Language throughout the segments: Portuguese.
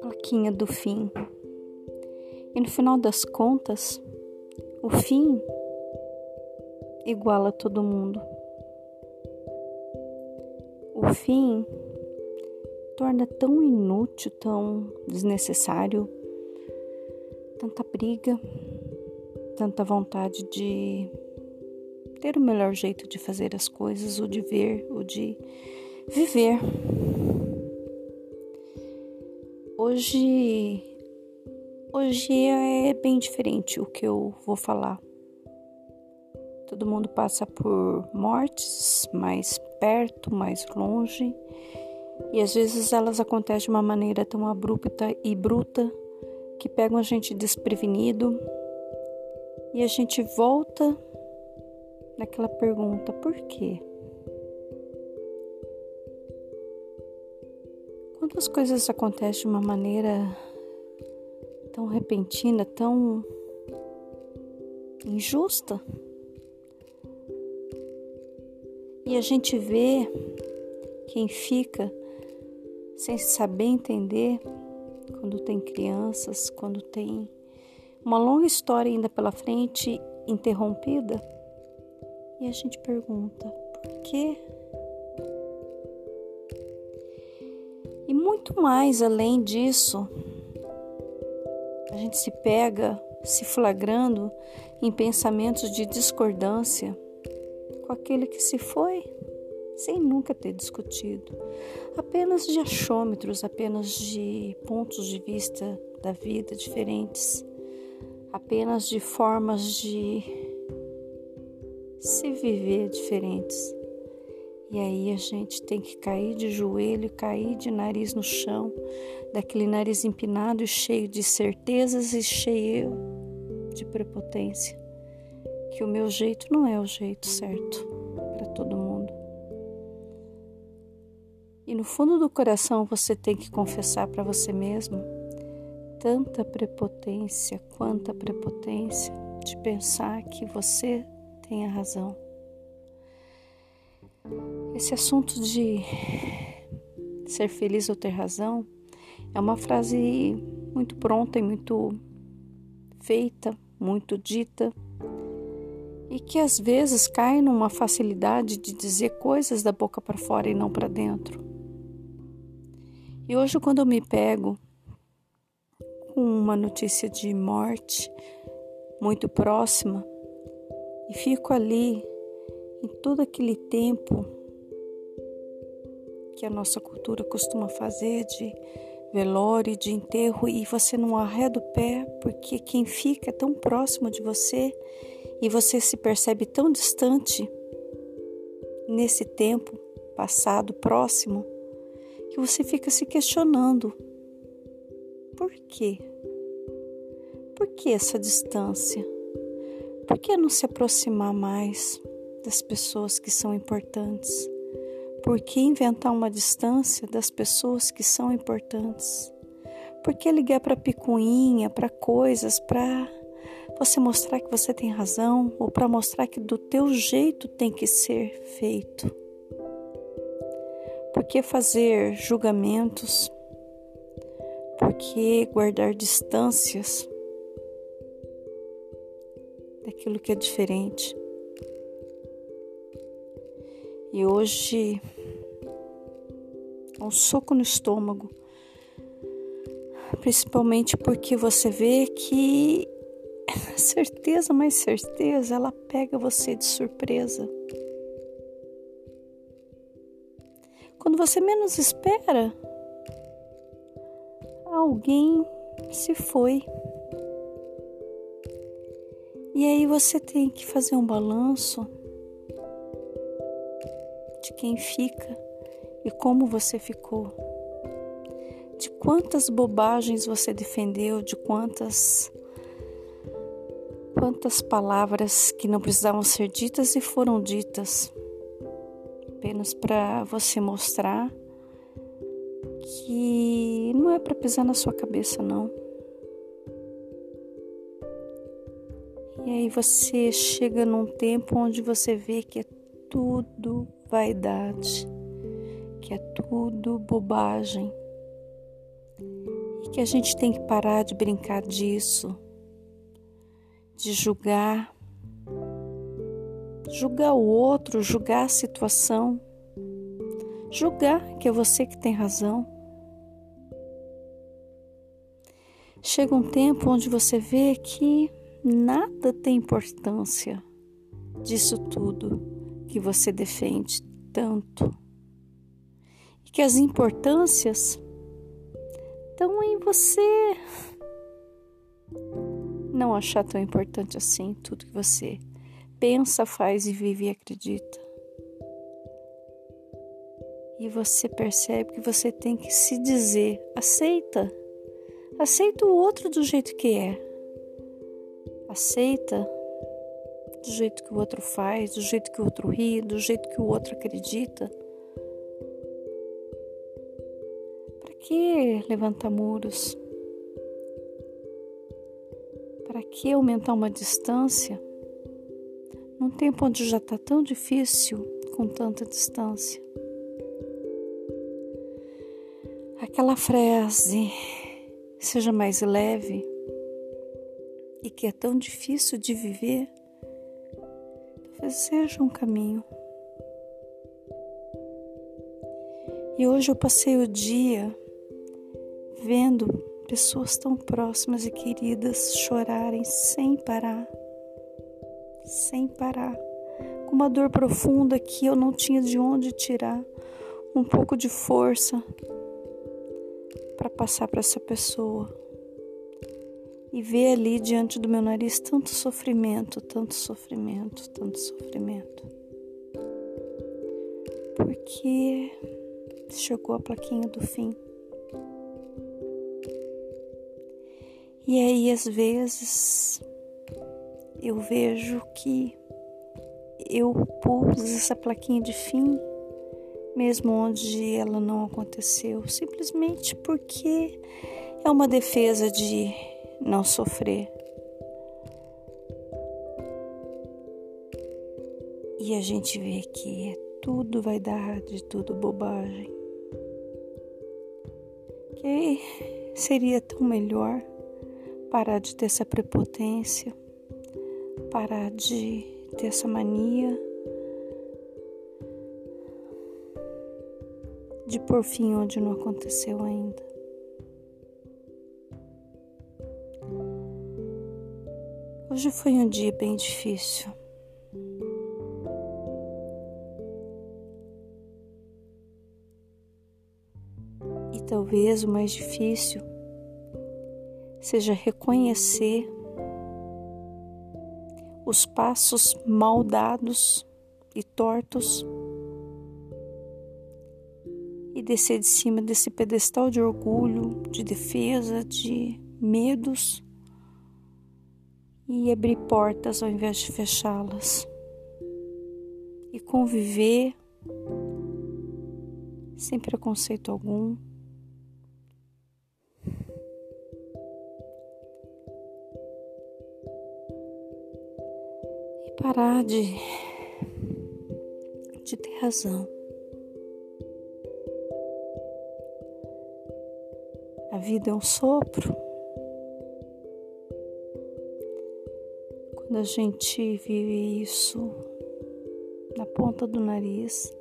Plaquinha do fim. E no final das contas, o fim iguala todo mundo. O fim torna tão inútil, tão desnecessário, tanta briga, tanta vontade de ter o melhor jeito de fazer as coisas, o de ver, o de viver. Hoje hoje é bem diferente o que eu vou falar. Todo mundo passa por mortes mais perto, mais longe, e às vezes elas acontecem de uma maneira tão abrupta e bruta que pegam a gente desprevenido e a gente volta naquela pergunta: por quê? Quando as coisas acontecem de uma maneira tão repentina, tão injusta, e a gente vê quem fica sem saber entender quando tem crianças, quando tem uma longa história ainda pela frente interrompida. E a gente pergunta: por quê? E muito mais além disso, a gente se pega se flagrando em pensamentos de discordância com aquele que se foi sem nunca ter discutido, apenas de achômetros, apenas de pontos de vista da vida diferentes, apenas de formas de se viver diferentes. E aí a gente tem que cair de joelho, cair de nariz no chão, daquele nariz empinado e cheio de certezas e cheio de prepotência, que o meu jeito não é o jeito certo para todo mundo. E no fundo do coração você tem que confessar para você mesmo tanta prepotência, quanta prepotência de pensar que você tem a razão. Esse assunto de ser feliz ou ter razão é uma frase muito pronta e muito feita, muito dita, e que às vezes cai numa facilidade de dizer coisas da boca para fora e não para dentro. E hoje, quando eu me pego com uma notícia de morte muito próxima e fico ali em todo aquele tempo que a nossa cultura costuma fazer de velório, de enterro, e você não arreda o pé porque quem fica é tão próximo de você e você se percebe tão distante nesse tempo passado próximo que você fica se questionando: por quê? Por que essa distância? Por que não se aproximar mais das pessoas que são importantes? Por que inventar uma distância das pessoas que são importantes? Por que ligar para picuinha, para coisas, para você mostrar que você tem razão ou para mostrar que do teu jeito tem que ser feito? Por que fazer julgamentos? Por que guardar distâncias daquilo que é diferente? E hoje um soco no estômago, principalmente porque você vê que certeza, mais certeza, ela pega você de surpresa. Quando você menos espera, alguém se foi. E aí você tem que fazer um balanço de quem fica e como você ficou. De quantas bobagens você defendeu, de quantas quantas palavras que não precisavam ser ditas e foram ditas apenas para você mostrar que não é para pisar na sua cabeça, não. E aí você chega num tempo onde você vê que é tudo vaidade, que é tudo bobagem e que a gente tem que parar de brincar disso, de julgar, julgar o outro, julgar a situação, julgar que é você que tem razão. Chega um tempo onde você vê que nada tem importância disso tudo que você defende tanto. E que as importâncias estão em você não achar tão importante assim tudo que você pensa, faz e vive e acredita. E você percebe que você tem que se dizer: aceita, aceita o outro do jeito que é, aceita do jeito que o outro faz, do jeito que o outro ri, do jeito que o outro acredita. Para que levantar muros? Para que aumentar uma distância num tempo onde já está tão difícil com tanta distância? Aquela frase, seja mais leve e que é tão difícil de viver seja um caminho. E hoje eu passei o dia vendo pessoas tão próximas e queridas chorarem sem parar, sem parar, com uma dor profunda que eu não tinha de onde tirar um pouco de força para passar para essa pessoa e ver ali diante do meu nariz tanto sofrimento, tanto sofrimento, tanto sofrimento. Porque chegou a plaquinha do fim. E aí, às vezes, eu vejo que eu pus essa plaquinha de fim, mesmo onde ela não aconteceu, simplesmente porque é uma defesa de não sofrer. E a gente vê que é tudo vaidade, tudo bobagem. Que seria tão melhor parar de ter essa prepotência, parar de ter essa mania de por fim onde não aconteceu ainda. Hoje foi um dia bem difícil. E talvez o mais difícil seja reconhecer os passos mal dados e tortos e descer de cima desse pedestal de orgulho, de defesa, de medos e abrir portas ao invés de fechá-las. E conviver sem preconceito algum. E parar de, de ter razão. A vida é um sopro. Quando a gente vive isso na ponta do nariz,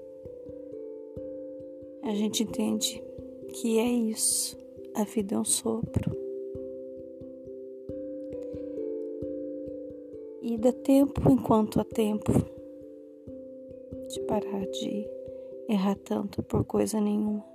a gente entende que é isso, a vida é um sopro. E dá tempo enquanto há tempo de parar de errar tanto por coisa nenhuma.